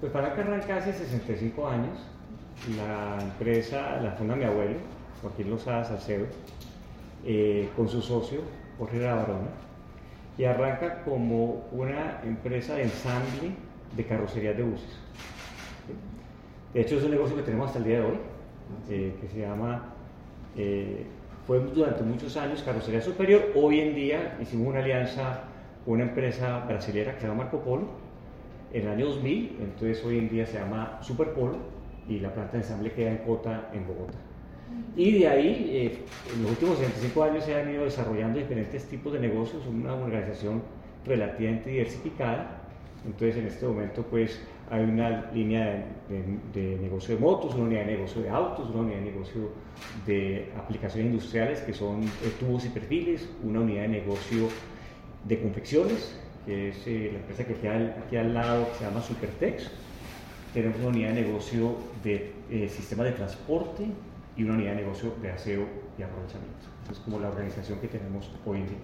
Pues Palanca arranca hace 65 años. La empresa la funda mi abuelo, Joaquín Lozada Salcedo, eh, con su socio, Jorge Barona, y arranca como una empresa de ensamble de carrocerías de buses. De hecho, es un negocio que tenemos hasta el día de hoy, eh, que se llama, eh, fue durante muchos años Carrocería Superior. Hoy en día hicimos una alianza con una empresa brasilera que se llama Marco Polo en el año 2000, entonces hoy en día se llama Superpolo y la planta de ensamble queda en Cota, en Bogotá. Y de ahí, eh, en los últimos 25 años se han ido desarrollando diferentes tipos de negocios, una organización relativamente diversificada. Entonces, en este momento, pues hay una línea de, negocio de motos, una unidad de negocio de autos, una unidad de negocio de aplicaciones industriales que son tubos y perfiles, una unidad de negocio de confecciones, que es eh, la empresa que queda aquí al lado, que se llama Supertex. Tenemos una unidad de negocio de eh, sistemas de transporte y una unidad de negocio de aseo y aprovechamiento. Es como la organización que tenemos hoy en día.